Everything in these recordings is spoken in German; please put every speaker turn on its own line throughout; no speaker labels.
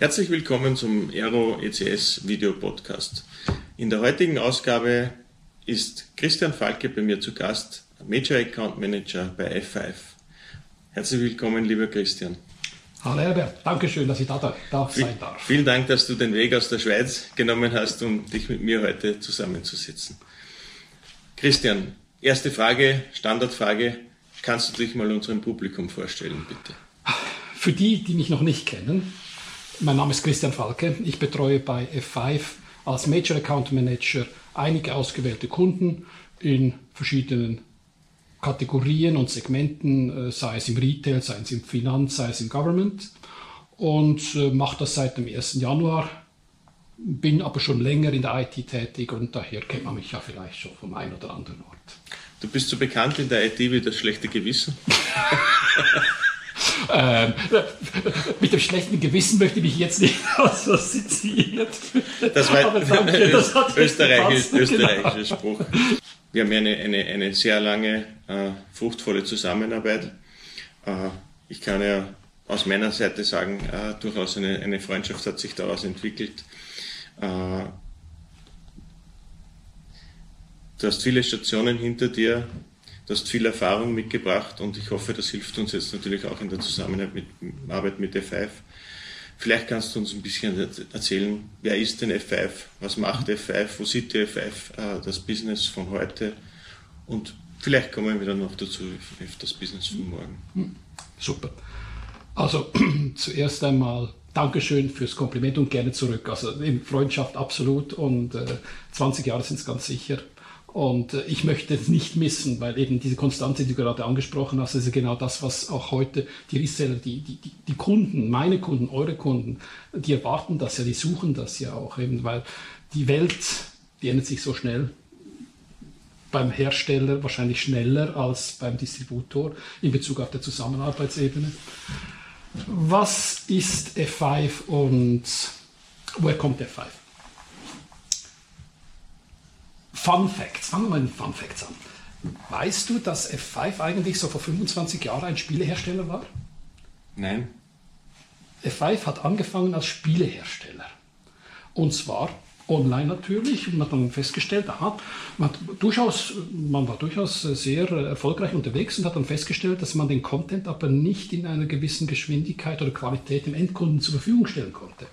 Herzlich willkommen zum Aero ECS Video Podcast. In der heutigen Ausgabe ist Christian Falke bei mir zu Gast, Major Account Manager bei F5. Herzlich willkommen, lieber Christian.
Hallo Herbert, danke schön, dass ich da, da sein darf.
Vielen Dank, dass du den Weg aus der Schweiz genommen hast, um dich mit mir heute zusammenzusetzen. Christian, erste Frage, Standardfrage. Kannst du dich mal unserem Publikum vorstellen, bitte?
Für die, die mich noch nicht kennen, mein Name ist Christian Falke. Ich betreue bei F5 als Major Account Manager einige ausgewählte Kunden in verschiedenen Kategorien und Segmenten, äh, sei es im Retail, sei es im Finanz, sei es im Government. Und äh, mache das seit dem 1. Januar, bin aber schon länger in der IT tätig und daher kennt man mich ja vielleicht schon vom einen oder anderen Ort.
Du bist so bekannt in der IT wie das schlechte Gewissen.
Ähm, mit dem schlechten Gewissen möchte ich mich jetzt nicht assoziiert.
Das war ein österreichisch, österreichischer genau. Spruch. Wir haben eine, eine, eine sehr lange, äh, fruchtvolle Zusammenarbeit. Äh, ich kann ja aus meiner Seite sagen, äh, durchaus eine, eine Freundschaft hat sich daraus entwickelt. Äh, du hast viele Stationen hinter dir, Du hast viel Erfahrung mitgebracht und ich hoffe, das hilft uns jetzt natürlich auch in der Zusammenarbeit mit, Arbeit mit F5. Vielleicht kannst du uns ein bisschen erzählen, wer ist denn F5, was macht F5, wo sieht die F5 äh, das Business von heute und vielleicht kommen wir dann noch dazu, auf das Business von morgen. Hm,
super. Also zuerst einmal Dankeschön fürs Kompliment und gerne zurück. Also Freundschaft absolut und äh, 20 Jahre sind es ganz sicher. Und äh, ich möchte es nicht missen, weil eben diese Konstanze, die du gerade angesprochen hast, ist genau das, was auch heute die Reseller, die, die, die Kunden, meine Kunden, eure Kunden, die erwarten das ja, die suchen das ja auch eben, weil die Welt, die ändert sich so schnell. Beim Hersteller wahrscheinlich schneller als beim Distributor in Bezug auf der Zusammenarbeitsebene. Was ist F5 und woher kommt F5? Fun Facts. Fangen wir mal mit Fun Facts an. Weißt du, dass F5 eigentlich so vor 25 Jahren ein Spielehersteller war?
Nein.
F5 hat angefangen als Spielehersteller. Und zwar online natürlich. Und man hat dann festgestellt, aha, man, durchaus, man war durchaus sehr erfolgreich unterwegs und hat dann festgestellt, dass man den Content aber nicht in einer gewissen Geschwindigkeit oder Qualität dem Endkunden zur Verfügung stellen konnte.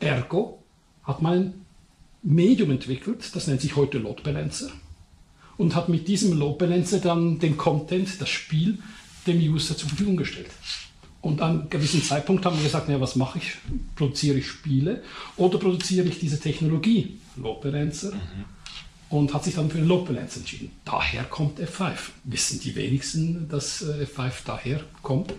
Ergo hat man Medium entwickelt, das nennt sich heute Load Balancer und hat mit diesem Load Balancer dann den Content, das Spiel, dem User zur Verfügung gestellt. Und an einem gewissen Zeitpunkt haben wir gesagt, naja, was mache ich? Produziere ich Spiele oder produziere ich diese Technologie, Load Balancer? Mhm und hat sich dann für den Balance entschieden. Daher kommt F5. Wissen die wenigsten, dass äh, F5 daher kommt.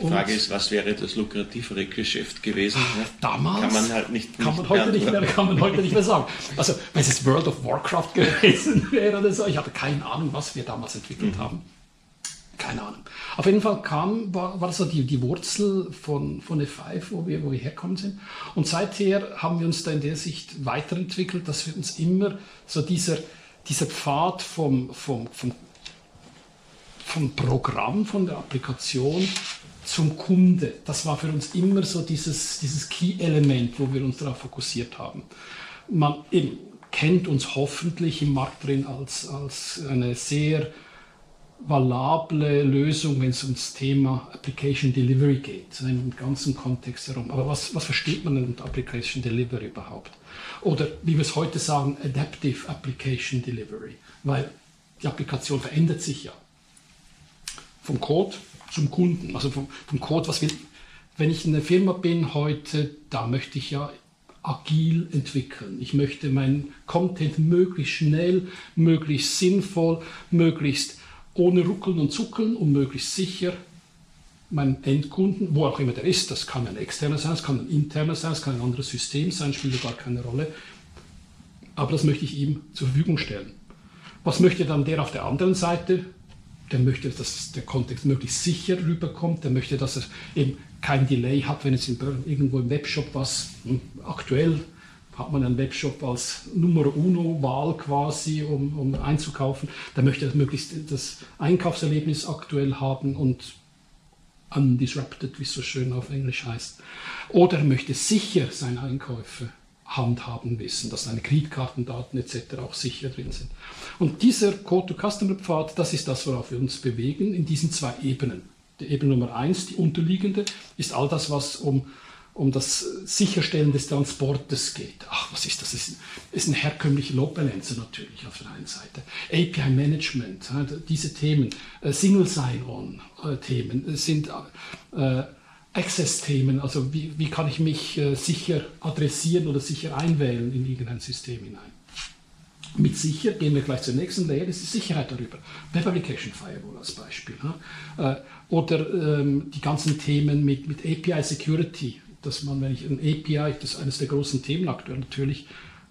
Die Frage ist, was wäre das lukrativere Geschäft gewesen? Ne?
Damals
kann man halt nicht,
kann man heute nicht mehr, kann man heute nicht mehr sagen. Also wenn es World of Warcraft gewesen wäre oder so, ich habe keine Ahnung, was wir damals entwickelt mhm. haben keine Ahnung. Auf jeden Fall kam, war, war so die, die Wurzel von, von F5, wo wir, wo wir herkommen sind. Und seither haben wir uns da in der Sicht weiterentwickelt, dass wir uns immer so dieser, dieser Pfad vom, vom, vom, vom Programm, von der Applikation zum Kunde, das war für uns immer so dieses, dieses Key-Element, wo wir uns darauf fokussiert haben. Man eben kennt uns hoffentlich im Markt drin als, als eine sehr valable Lösung, wenn es ums Thema Application Delivery geht, im ganzen Kontext herum. Aber was, was versteht man denn unter Application Delivery überhaupt? Oder wie wir es heute sagen, Adaptive Application Delivery, weil die Applikation verändert sich ja. Vom Code zum Kunden, also vom, vom Code, was will, wenn ich in der Firma bin heute, da möchte ich ja agil entwickeln. Ich möchte meinen Content möglichst schnell, möglichst sinnvoll, möglichst ohne Ruckeln und Zuckeln und möglichst sicher meinem Endkunden, wo auch immer der ist, das kann ein externer sein, das kann ein interner sein, das kann ein anderes System sein, spielt gar keine Rolle. Aber das möchte ich ihm zur Verfügung stellen. Was möchte dann der auf der anderen Seite? Der möchte, dass der Kontext möglichst sicher rüberkommt, der möchte, dass er eben kein Delay hat, wenn es irgendwo im Webshop was hm, aktuell hat man einen Webshop als Nummer Uno-Wahl quasi, um, um einzukaufen. Da möchte er möglichst das Einkaufserlebnis aktuell haben und undisrupted, wie es so schön auf Englisch heißt. Oder er möchte sicher seine Einkäufe handhaben wissen, dass seine Kreditkartendaten etc. auch sicher drin sind. Und dieser Code-to-Customer-Pfad, das ist das, worauf wir uns bewegen, in diesen zwei Ebenen. Die Ebene Nummer eins, die unterliegende, ist all das, was um um das Sicherstellen des Transportes geht. Ach, was ist das? Das ist, ein herkömmlicher Load Balancer natürlich auf der einen Seite. API Management, diese Themen, äh, Single Sign-On-Themen äh, sind äh, Access-Themen, also wie, wie kann ich mich sicher adressieren oder sicher einwählen in irgendein System hinein. Mit sicher gehen wir gleich zur nächsten Layer, das ist die Sicherheit darüber. Web Application Firewall als Beispiel. Oder ähm, die ganzen Themen mit, mit API Security, dass man, wenn ich ein API, das ist eines der großen Themen aktuell natürlich,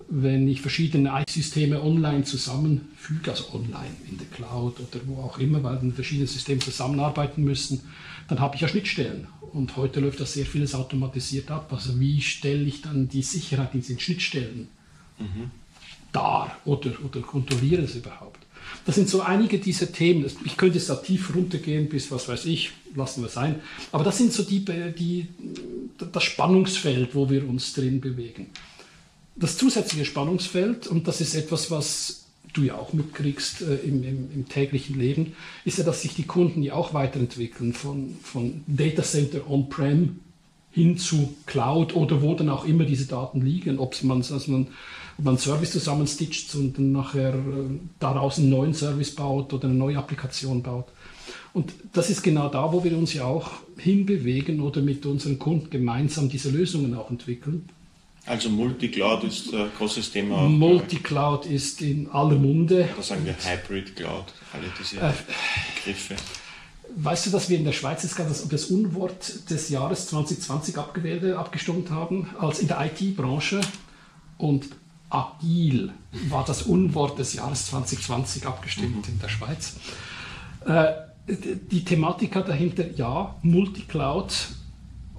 wenn ich verschiedene IT-Systeme online zusammenfüge, also online in der Cloud oder wo auch immer, weil dann verschiedene Systeme zusammenarbeiten müssen, dann habe ich ja Schnittstellen. Und heute läuft das sehr vieles automatisiert ab. Also wie stelle ich dann die Sicherheit in diesen Schnittstellen mhm. dar oder, oder kontrolliere es überhaupt? Das sind so einige dieser Themen. Ich könnte jetzt da tief runtergehen bis, was weiß ich, lassen wir sein. Aber das sind so die, die, das Spannungsfeld, wo wir uns drin bewegen. Das zusätzliche Spannungsfeld, und das ist etwas, was du ja auch mitkriegst äh, im, im, im, täglichen Leben, ist ja, dass sich die Kunden ja auch weiterentwickeln von, von Data Center On-Prem hin zu Cloud oder wo dann auch immer diese Daten liegen, ob man, also man ob man einen Service zusammenstitcht und dann nachher äh, daraus einen neuen Service baut oder eine neue Applikation baut. Und das ist genau da, wo wir uns ja auch hinbewegen oder mit unseren Kunden gemeinsam diese Lösungen auch entwickeln.
Also Multicloud ist ein großes Thema.
Multicloud ist in aller Munde.
Da sagen wir Hybrid Cloud, alle diese äh, Begriffe.
Weißt du, dass wir in der Schweiz das, das Unwort des Jahres 2020 abgewählt, abgestimmt haben, als in der IT-Branche? Und agil war das Unwort des Jahres 2020 abgestimmt mhm. in der Schweiz. Äh, die Thematik dahinter, ja, Multicloud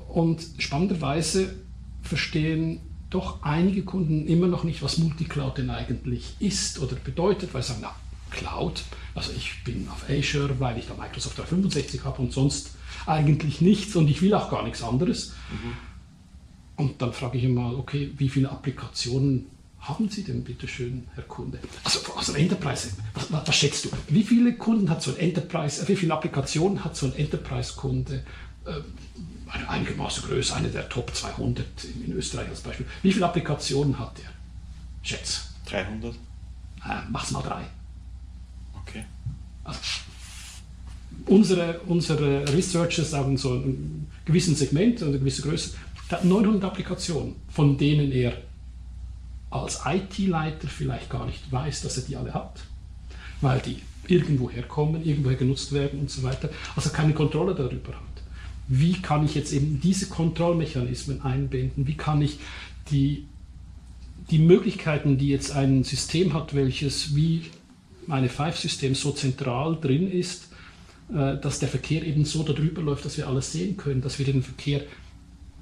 und spannenderweise verstehen doch einige Kunden immer noch nicht, was Multicloud denn eigentlich ist oder bedeutet, weil sie sagen, na, Cloud, also ich bin auf Azure, weil ich da Microsoft 365 habe und sonst eigentlich nichts und ich will auch gar nichts anderes. Mhm. Und dann frage ich immer, okay, wie viele Applikationen haben Sie denn bitte schön, Herr Kunde? Also, also Enterprise, was, was, schätzt du? Wie viele Kunden hat so ein Enterprise, wie viele Applikationen hat so ein Enterprise-Kunde? Äh, einigermaßen größer, eine der Top 200 in, in, Österreich als Beispiel. Wie viele Applikationen hat der? Schätz.
300? Äh,
mach's mal drei.
Okay.
Unsere, unsere Researchers sagen so ein gewissen Segment, eine gewisse Größe, der hat 900 Applikationen, von denen er als IT-Leiter vielleicht gar nicht weiß, dass er die alle hat, weil die irgendwo herkommen, irgendwoher genutzt werden und so weiter, also keine Kontrolle darüber hat. Wie kann ich jetzt eben diese Kontrollmechanismen einbinden? Wie kann ich die, die Möglichkeiten, die jetzt ein System hat, welches wie meine Five-System so zentral drin ist, äh, dass der Verkehr eben so darüber läuft, dass wir alles sehen können, dass wir den Verkehr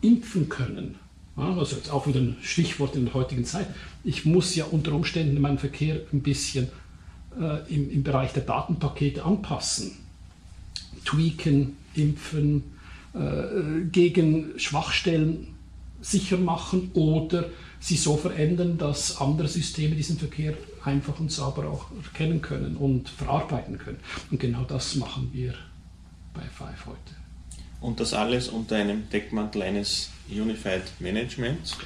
impfen können also jetzt auch wieder ein Stichwort in der heutigen Zeit. Ich muss ja unter Umständen meinen Verkehr ein bisschen äh, im, im Bereich der Datenpakete anpassen. Tweaken, impfen, äh, gegen Schwachstellen sicher machen oder sie so verändern, dass andere Systeme diesen Verkehr einfach und sauber auch erkennen können und verarbeiten können. Und genau das machen wir bei Five heute.
Und das alles unter einem Deckmantel eines Unified Management?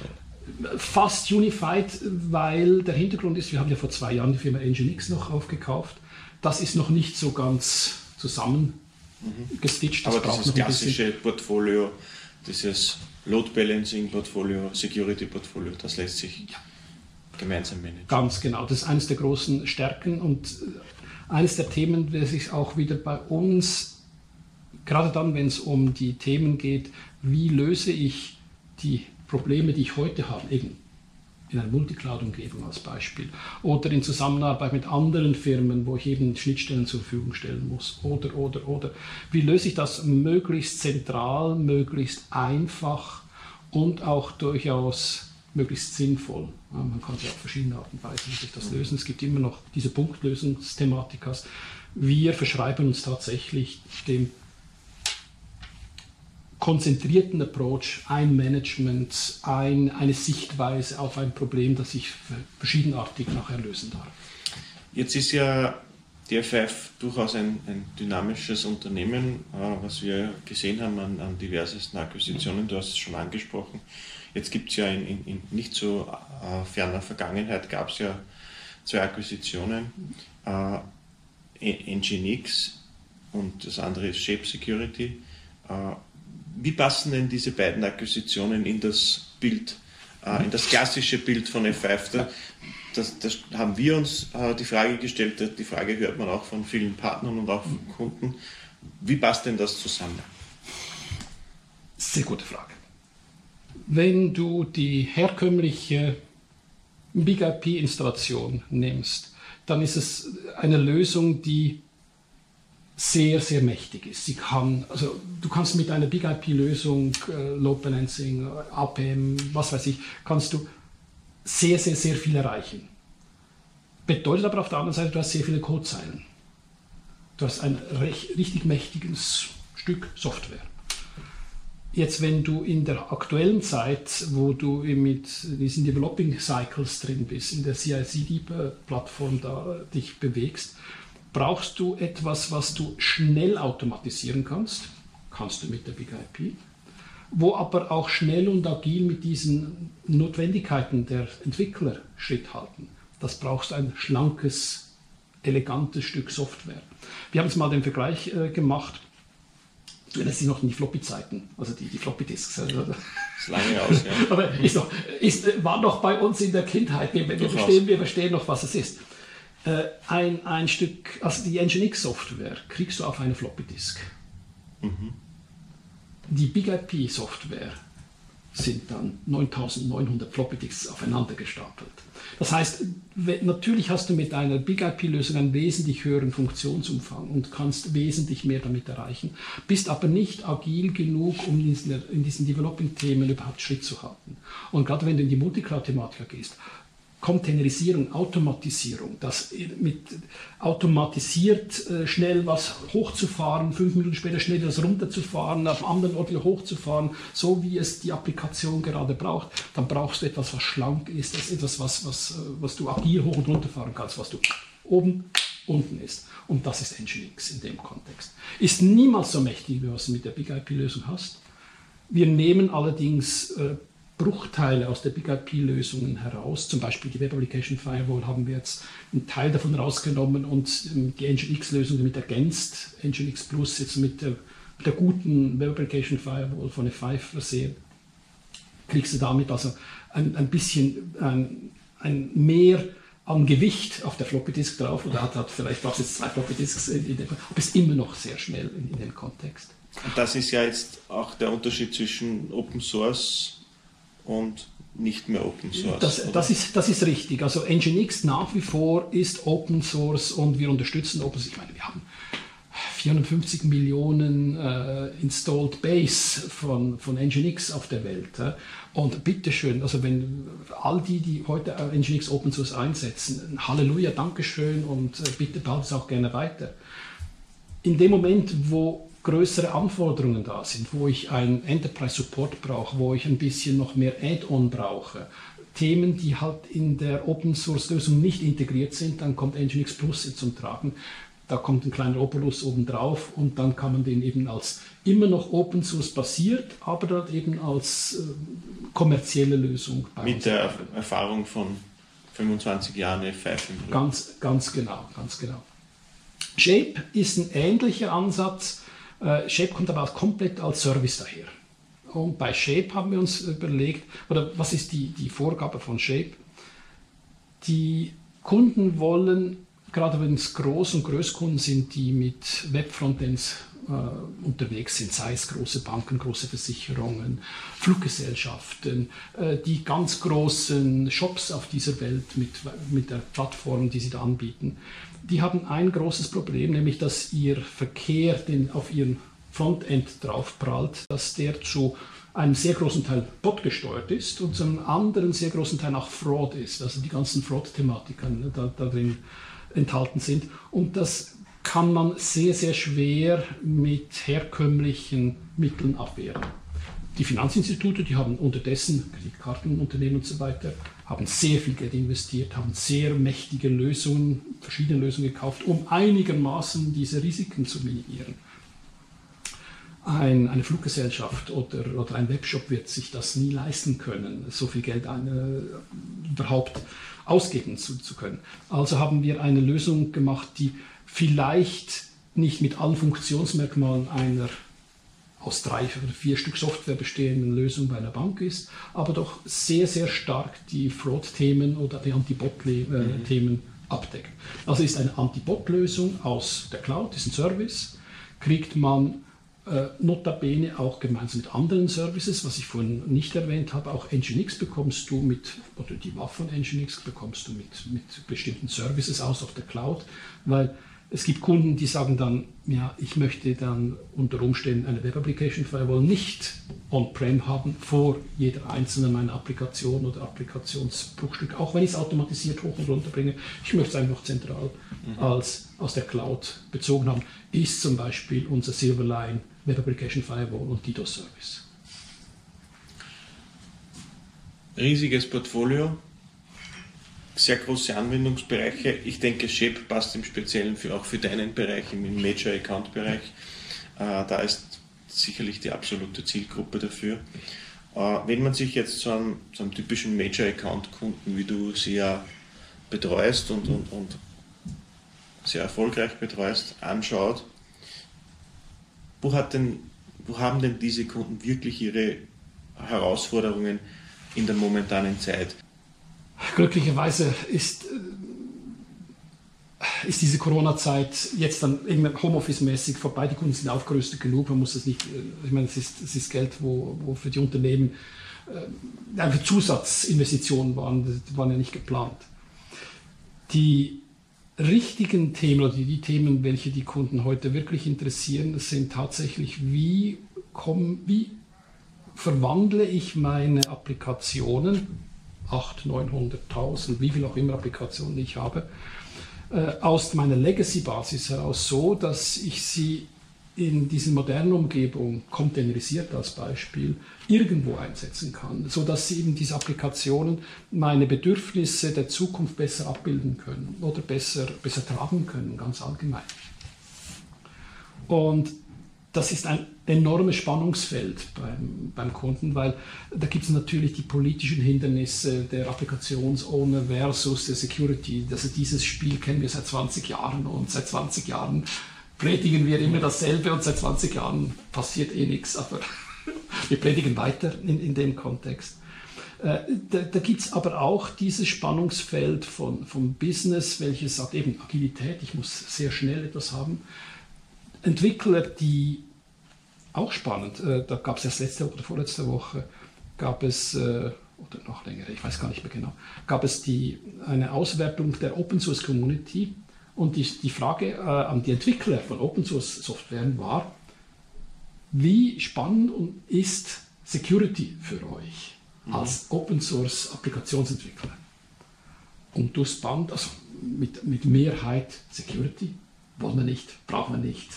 Fast Unified, weil der Hintergrund ist, wir haben ja vor zwei Jahren die Firma Nginx noch aufgekauft. Das ist noch nicht so ganz zusammengestitcht.
Mhm. Aber dieses klassische Portfolio, dieses Load Balancing Portfolio, Security Portfolio, das lässt sich ja. Gemeinsam managen.
Ganz genau, das ist eines der großen Stärken und äh, eines der Themen, das sich auch wieder bei uns, gerade dann, wenn es um die Themen geht, wie löse ich die Probleme, die ich heute habe, eben in einer Multicloud-Umgebung als Beispiel oder in Zusammenarbeit mit anderen Firmen, wo ich eben Schnittstellen zur Verfügung stellen muss oder, oder, oder. Wie löse ich das möglichst zentral, möglichst einfach und auch durchaus möglichst sinnvoll. Ja, man kann ja auf verschiedene Arten und Weisen sich das lösen. Es gibt immer noch diese Punktlösungsthematikas. Wir verschreiben uns tatsächlich dem konzentrierten Approach, ein Management, ein, eine Sichtweise auf ein Problem, das ich verschiedenartig nachher lösen darf.
Jetzt ist ja die FF durchaus ein, ein dynamisches Unternehmen, äh, was wir gesehen haben an, an, diversesten Akquisitionen. Du hast es schon angesprochen. Jetzt gibt es ja in, in, in, nicht so äh, ferner Vergangenheit gab es ja zwei Akquisitionen, äh, Nginx und das andere ist Shape Security. Äh, wie passen denn diese beiden Akquisitionen in das Bild, äh, in das klassische Bild von F5? Da, das, das haben wir uns äh, die Frage gestellt, die Frage hört man auch von vielen Partnern und auch von Kunden. Wie passt denn das zusammen?
Sehr gute Frage. Wenn du die herkömmliche Big IP-Installation nimmst, dann ist es eine Lösung, die sehr, sehr mächtig ist. Sie kann, also du kannst mit einer Big IP-Lösung, äh, Load Balancing, APM, was weiß ich, kannst du sehr, sehr, sehr viel erreichen. Bedeutet aber auf der anderen Seite, du hast sehr viele Codezeilen. Du hast ein recht, richtig mächtiges Stück Software. Jetzt, wenn du in der aktuellen Zeit, wo du mit diesen Developing Cycles drin bist, in der CI/CD-Plattform da dich bewegst, brauchst du etwas, was du schnell automatisieren kannst. Kannst du mit der Big IP wo aber auch schnell und agil mit diesen Notwendigkeiten der Entwickler Schritt halten. Das brauchst ein schlankes, elegantes Stück Software. Wir haben jetzt mal den Vergleich äh, gemacht. Du erinnerst dich noch an die Floppy-Zeiten, also die, die Floppy-Disks. Also,
das ist lange aus, ja.
aber ist noch, ist, war noch bei uns in der Kindheit. Wir, wir, verstehen, wir verstehen noch, was es ist. Äh, ein, ein Stück, also die Nginx-Software kriegst du auf eine Floppy-Disk. Mhm die Big IP Software sind dann 9900 Floppy Disks aufeinander gestapelt. Das heißt, natürlich hast du mit einer Big IP-Lösung einen wesentlich höheren Funktionsumfang und kannst wesentlich mehr damit erreichen, bist aber nicht agil genug, um in diesen Developing-Themen überhaupt Schritt zu halten. Und gerade wenn du in die Multicloud-Thematik gehst, Containerisierung, Automatisierung, das mit automatisiert äh, schnell was hochzufahren, fünf Minuten später schnell das runterzufahren, auf anderen Ort wieder hochzufahren, so wie es die Applikation gerade braucht, dann brauchst du etwas, was schlank ist, das ist etwas, was, was, äh, was du agil hoch und runter fahren kannst, was du oben, unten ist. Und das ist Nginx in dem Kontext. Ist niemals so mächtig, wie was du mit der Big IP-Lösung hast. Wir nehmen allerdings äh, Bruchteile aus der Big IP-Lösungen heraus. Zum Beispiel die Web Application Firewall haben wir jetzt einen Teil davon rausgenommen und ähm, die Nginx-Lösung damit ergänzt. Nginx Plus jetzt mit der, mit der guten Web Application Firewall von F5 versehen. Kriegst du damit also ein, ein bisschen ein, ein mehr an Gewicht auf der Floppy Disk drauf oder hat, hat vielleicht brauchst jetzt zwei Floppy Disks aber ist immer noch sehr schnell in, in dem Kontext.
Und das ist ja jetzt auch der Unterschied zwischen Open Source und nicht mehr Open Source.
Das, das, ist, das ist richtig. Also Nginx nach wie vor ist Open Source und wir unterstützen Open Source. Ich meine, wir haben 450 Millionen äh, Installed Base von, von Nginx auf der Welt. Äh. Und bitteschön, also wenn all die, die heute Nginx Open Source einsetzen, Halleluja, Dankeschön und äh, bitte baut es auch gerne weiter. In dem Moment, wo größere Anforderungen da sind, wo ich einen Enterprise Support brauche, wo ich ein bisschen noch mehr Add-on brauche, Themen, die halt in der Open Source Lösung nicht integriert sind, dann kommt Nginx Plus zum Tragen. Da kommt ein kleiner Opulus oben drauf und dann kann man den eben als immer noch Open Source basiert, aber dort eben als äh, kommerzielle Lösung.
Mit der Erfahrung von 25 Jahren F5.
Ganz, ganz genau, ganz genau. Shape ist ein ähnlicher Ansatz äh, Shape kommt aber auch komplett als Service daher. Und bei Shape haben wir uns überlegt, oder was ist die, die Vorgabe von Shape? Die Kunden wollen, gerade wenn es Groß- und Großkunden sind, die mit Webfrontends äh, unterwegs sind, sei es große Banken, große Versicherungen, Fluggesellschaften, äh, die ganz großen Shops auf dieser Welt mit, mit der Plattform, die sie da anbieten, die haben ein großes Problem, nämlich dass ihr Verkehr den auf ihren Frontend draufprallt, dass der zu einem sehr großen Teil bot gesteuert ist und zum anderen sehr großen Teil auch Fraud ist, also die ganzen Fraud-Thematiken da, da drin enthalten sind. Und das kann man sehr, sehr schwer mit herkömmlichen Mitteln abwehren. Die Finanzinstitute, die haben unterdessen Kreditkartenunternehmen und so weiter, haben sehr viel Geld investiert, haben sehr mächtige Lösungen, verschiedene Lösungen gekauft, um einigermaßen diese Risiken zu minimieren. Ein, eine Fluggesellschaft oder, oder ein Webshop wird sich das nie leisten können, so viel Geld eine, überhaupt ausgeben zu, zu können. Also haben wir eine Lösung gemacht, die vielleicht nicht mit allen Funktionsmerkmalen einer aus drei oder vier Stück Software bestehenden Lösung bei einer Bank ist, aber doch sehr, sehr stark die Fraud-Themen oder die Anti-Bot-Themen mhm. abdeckt. Also ist eine Anti-Bot-Lösung aus der Cloud, ist ein Service, kriegt man äh, notabene auch gemeinsam mit anderen Services, was ich vorhin nicht erwähnt habe, auch Nginx bekommst du mit, oder die Waffe von Nginx bekommst du mit, mit bestimmten Services aus auf der Cloud, weil es gibt Kunden, die sagen dann, ja, ich möchte dann unter Umständen eine Web Application Firewall nicht on-prem haben vor jeder einzelnen meiner Applikation oder Applikationsbruchstück, auch wenn ich es automatisiert hoch und runter bringe. Ich möchte es einfach zentral mhm. als aus der Cloud bezogen haben. Ist zum Beispiel unser Silverline Web Application Firewall und DDoS Service.
Riesiges Portfolio, sehr große Anwendungsbereiche. Ich denke, SHAPE passt im Speziellen für, auch für deinen Bereich, im Major Account Bereich. Äh, da ist sicherlich die absolute Zielgruppe dafür. Äh, wenn man sich jetzt so einen, so einen typischen Major Account Kunden, wie du sie ja betreust und, und, und sehr erfolgreich betreust, anschaut, wo, hat denn, wo haben denn diese Kunden wirklich ihre Herausforderungen in der momentanen Zeit?
Glücklicherweise ist, äh, ist diese Corona-Zeit jetzt dann Homeoffice-mäßig vorbei. Die Kunden sind aufgerüstet genug. Man muss es nicht, äh, ich meine, es ist, es ist Geld, wo, wo für die Unternehmen äh, einfach Zusatzinvestitionen waren, die waren ja nicht geplant. Die richtigen Themen oder die, die Themen, welche die Kunden heute wirklich interessieren, sind tatsächlich, wie, komm, wie verwandle ich meine Applikationen 800.000, 900.000, wie viel auch immer Applikationen ich habe, äh, aus meiner Legacy-Basis heraus so, dass ich sie in diesen modernen Umgebungen, containerisiert als Beispiel, irgendwo einsetzen kann, sodass eben diese Applikationen meine Bedürfnisse der Zukunft besser abbilden können oder besser, besser tragen können, ganz allgemein. Und das ist ein enormes Spannungsfeld beim, beim Kunden, weil da gibt es natürlich die politischen Hindernisse der Applikationsowner versus der Security. Also dieses Spiel kennen wir seit 20 Jahren und seit 20 Jahren predigen wir immer dasselbe und seit 20 Jahren passiert eh nichts, aber wir predigen weiter in, in dem Kontext. Äh, da, da gibt es aber auch dieses Spannungsfeld von, vom Business, welches sagt eben Agilität, ich muss sehr schnell etwas haben Entwickler, die auch spannend, äh, da gab es erst letzte oder vorletzte Woche, gab es, äh, oder noch länger, ich weiß gar nicht mehr genau, gab es die, eine Auswertung der Open Source Community und die, die Frage äh, an die Entwickler von Open Source Software war, wie spannend ist Security für euch mhm. als Open Source Applikationsentwickler? Und durchs Band, also mit, mit Mehrheit Security, wollen wir nicht, brauchen wir nicht,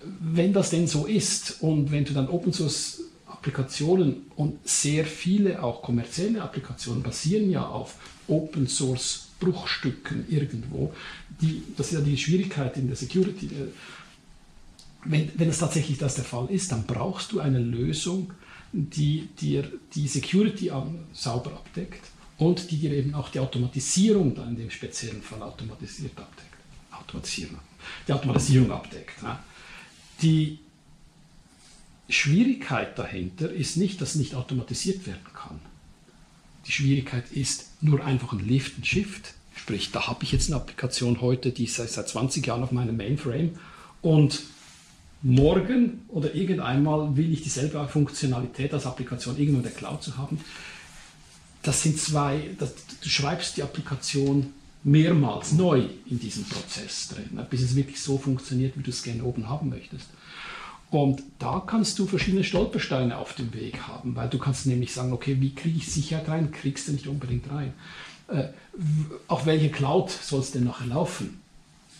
wenn das denn so ist und wenn du dann Open Source Applikationen und sehr viele auch kommerzielle Applikationen basieren ja auf Open Source Bruchstücken irgendwo, die, das ist ja die Schwierigkeit in der Security. Äh, wenn, wenn es tatsächlich das der Fall ist, dann brauchst du eine Lösung, die dir die Security sauber abdeckt und die dir eben auch die Automatisierung dann in dem speziellen Fall automatisiert abdeckt. Automatisierung, die Automatisierung abdeckt. Ja. Die Schwierigkeit dahinter ist nicht, dass nicht automatisiert werden kann. Die Schwierigkeit ist nur einfach ein Lift and Shift. Sprich, da habe ich jetzt eine Applikation heute, die ist seit 20 Jahren auf meinem Mainframe und morgen oder irgendeinmal will ich dieselbe Funktionalität als Applikation irgendwo in der Cloud zu haben. Das sind zwei, das, du schreibst die Applikation mehrmals neu in diesem Prozess drin, ne, bis es wirklich so funktioniert, wie du es gerne oben haben möchtest. Und da kannst du verschiedene Stolpersteine auf dem Weg haben, weil du kannst nämlich sagen, okay, wie kriege ich Sicherheit rein? Kriegst du nicht unbedingt rein. Äh, auf welche Cloud soll es denn nachher laufen?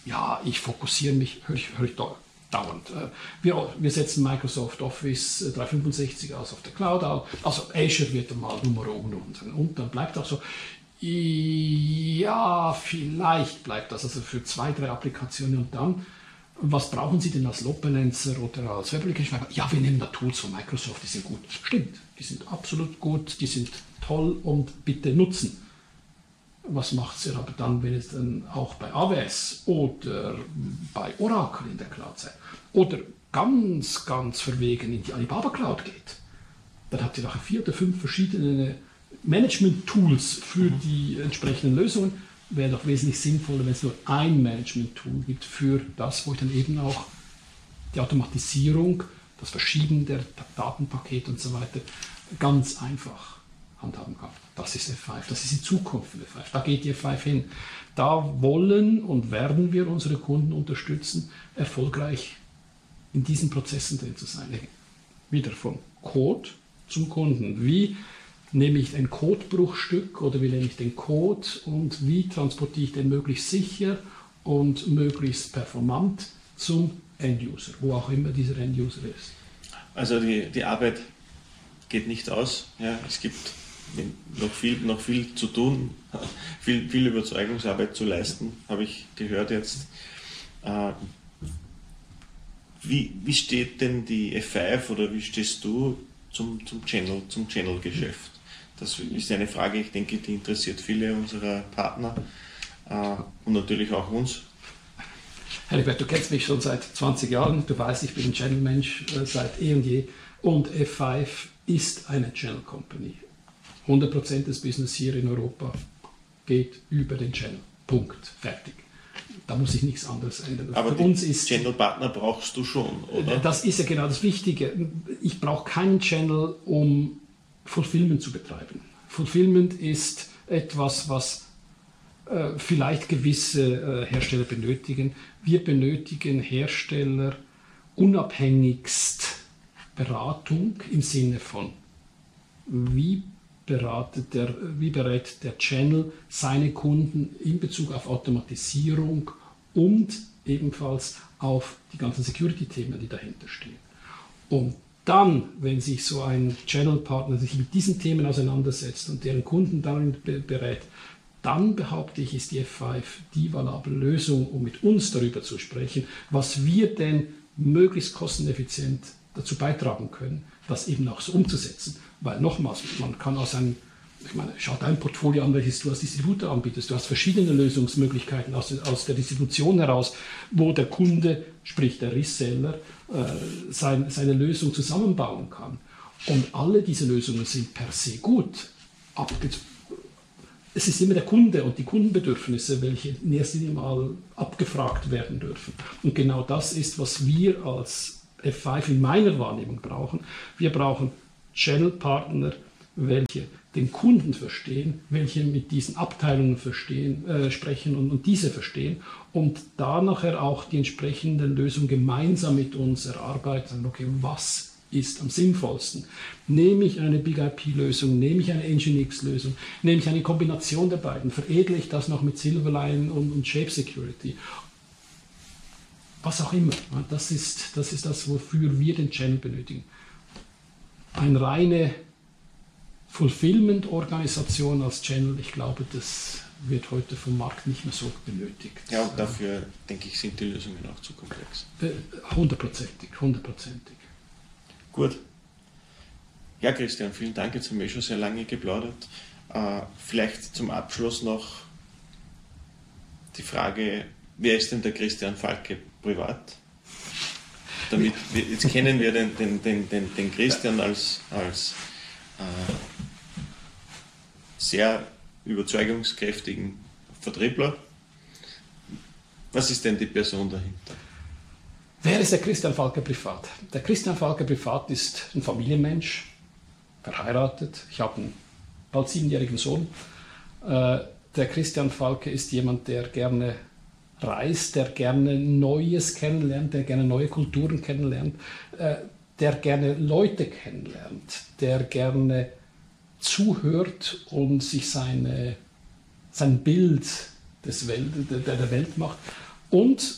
ja, ich fokussiere mich, höre ich, hör ich dauernd. Äh, wir, wir setzen Microsoft Office 365 aus auf der Cloud, also Azure wird mal Nummer uno und dann bleibt auch so. Ja, vielleicht bleibt das also für zwei, drei Applikationen und dann was brauchen Sie denn als Load Balancer oder als Web Application? Ja, wir nehmen da Tools von Microsoft, die sind gut. Stimmt, die sind absolut gut, die sind toll und bitte nutzen. Was macht ihr aber dann, wenn es dann auch bei AWS oder bei Oracle in der Cloud seid? Oder ganz, ganz verwegen in die Alibaba Cloud geht? Dann habt ihr nachher vier oder fünf verschiedene Management-Tools für mhm. die entsprechenden Lösungen wäre doch wesentlich sinnvoller, wenn es nur ein Management-Tool gibt für das, wo ich dann eben auch die Automatisierung, das Verschieben der Datenpakete und so weiter ganz einfach handhaben kann. Das ist F5, das ist die Zukunft von F5. Da geht die F5 hin. Da wollen und werden wir unsere Kunden unterstützen, erfolgreich in diesen Prozessen drin zu sein. Wieder vom Code zum Kunden. Wie nehme ich ein Codebruchstück oder wie nehme ich den Code und wie transportiere ich den möglichst sicher und möglichst performant zum End-User, wo auch immer dieser End-User ist.
Also die, die Arbeit geht nicht aus. Ja, es gibt noch viel, noch viel zu tun, viel, viel Überzeugungsarbeit zu leisten, habe ich gehört jetzt. Äh, wie, wie steht denn die F5 oder wie stehst du zum, zum Channel, zum Channel-Geschäft? Das ist eine Frage, ich denke, die interessiert viele unserer Partner äh, und natürlich auch uns.
Heribert, du kennst mich schon seit 20 Jahren. Du weißt, ich bin ein Channel-Mensch äh, seit eh und je. Und F5 ist eine Channel Company. 100% des Business hier in Europa geht über den Channel. Punkt. Fertig. Da muss sich nichts anderes ändern.
Aber Für uns ist Channel Partner brauchst du schon, oder?
Das ist ja genau das Wichtige. Ich brauche keinen Channel, um Fulfillment zu betreiben. Fulfillment ist etwas, was äh, vielleicht gewisse äh, Hersteller benötigen. Wir benötigen Hersteller unabhängigst Beratung im Sinne von, wie, beratet der, wie berät der Channel seine Kunden in Bezug auf Automatisierung und ebenfalls auf die ganzen Security-Themen, die dahinter stehen. Und dann, wenn sich so ein Channel-Partner sich mit diesen Themen auseinandersetzt und deren Kunden darin berät, dann behaupte ich, ist die F5 die valable Lösung, um mit uns darüber zu sprechen, was wir denn möglichst kosteneffizient dazu beitragen können, das eben auch so umzusetzen. Weil nochmals, man kann aus einem ich meine, schau dein Portfolio an, welches du als Distributor anbietest. Du hast verschiedene Lösungsmöglichkeiten aus, aus der Distribution heraus, wo der Kunde, sprich der Reseller, äh, sein, seine Lösung zusammenbauen kann. Und alle diese Lösungen sind per se gut. Es ist immer der Kunde und die Kundenbedürfnisse, welche in erster Linie mal abgefragt werden dürfen. Und genau das ist, was wir als F5 in meiner Wahrnehmung brauchen. Wir brauchen Channel-Partner, welche den Kunden verstehen, welche mit diesen Abteilungen verstehen, äh, sprechen und, und, diese verstehen und da nachher auch die entsprechenden Lösungen gemeinsam mit uns erarbeiten. Okay, was ist am sinnvollsten? Nehme ich eine Big IP-Lösung, nehme ich eine Nginx-Lösung, nehme ich eine Kombination der beiden, veredle ich das noch mit Silverline und, und Shape Security was auch immer. Das ist, das ist das, wofür wir den Channel benötigen. Eine reine Fulfillment-Organisation als Channel, ich glaube, das wird heute vom Markt nicht mehr so benötigt.
Ja, und dafür, denke ich, sind die Lösungen auch zu komplex.
Äh, hundertprozentig, hundertprozentig.
Gut. Ja, Christian, vielen Dank. Jetzt haben wir eh schon sehr lange geplaudert. Äh, vielleicht zum Abschluss noch die Frage, wer ist denn der Christian Falke privat? Damit wir, jetzt kennen wir den, den, den, den, den Christian als, als äh, sehr überzeugungskräftigen Vertriebler. Was ist denn die Person dahinter?
Wer ist der Christian Falke privat? Der Christian Falke privat ist ein Familienmensch, verheiratet. Ich habe einen bald siebenjährigen Sohn. Äh, der Christian Falke ist jemand, der gerne reist, der gerne Neues kennenlernt, der gerne neue Kulturen kennenlernt, äh, der gerne Leute kennenlernt, der gerne zuhört und sich seine, sein Bild des Welt, der, der Welt macht. Und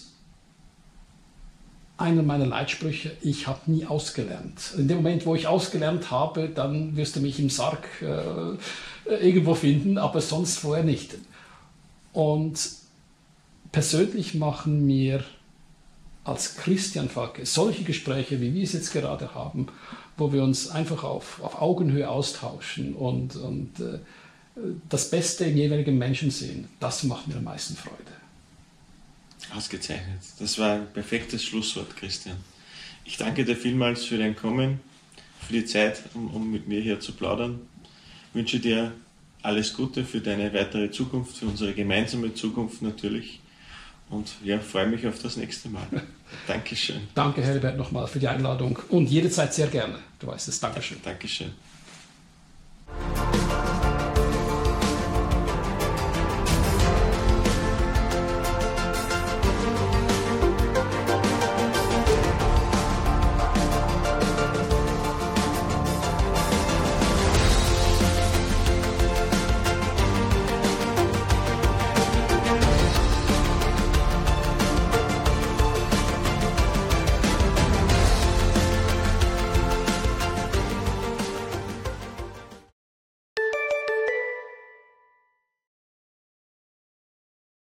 einer meiner Leitsprüche, ich habe nie ausgelernt. In dem Moment, wo ich ausgelernt habe, dann wirst du mich im Sarg äh, irgendwo finden, aber sonst vorher nicht. Und persönlich machen mir als Christian Falke solche Gespräche, wie wir es jetzt gerade haben, wo wir uns einfach auf, auf Augenhöhe austauschen und, und äh, das Beste im jeweiligen Menschen sehen, das macht mir am meisten Freude.
Ausgezeichnet. Das war ein perfektes Schlusswort, Christian. Ich danke dir vielmals für dein Kommen, für die Zeit, um, um mit mir hier zu plaudern. Ich wünsche dir alles Gute für deine weitere Zukunft, für unsere gemeinsame Zukunft natürlich. Und ja, freue mich auf das nächste Mal. Dankeschön.
Danke, Herbert, nochmal für die Einladung und jederzeit sehr gerne. Du weißt es. Dankeschön.
Dankeschön.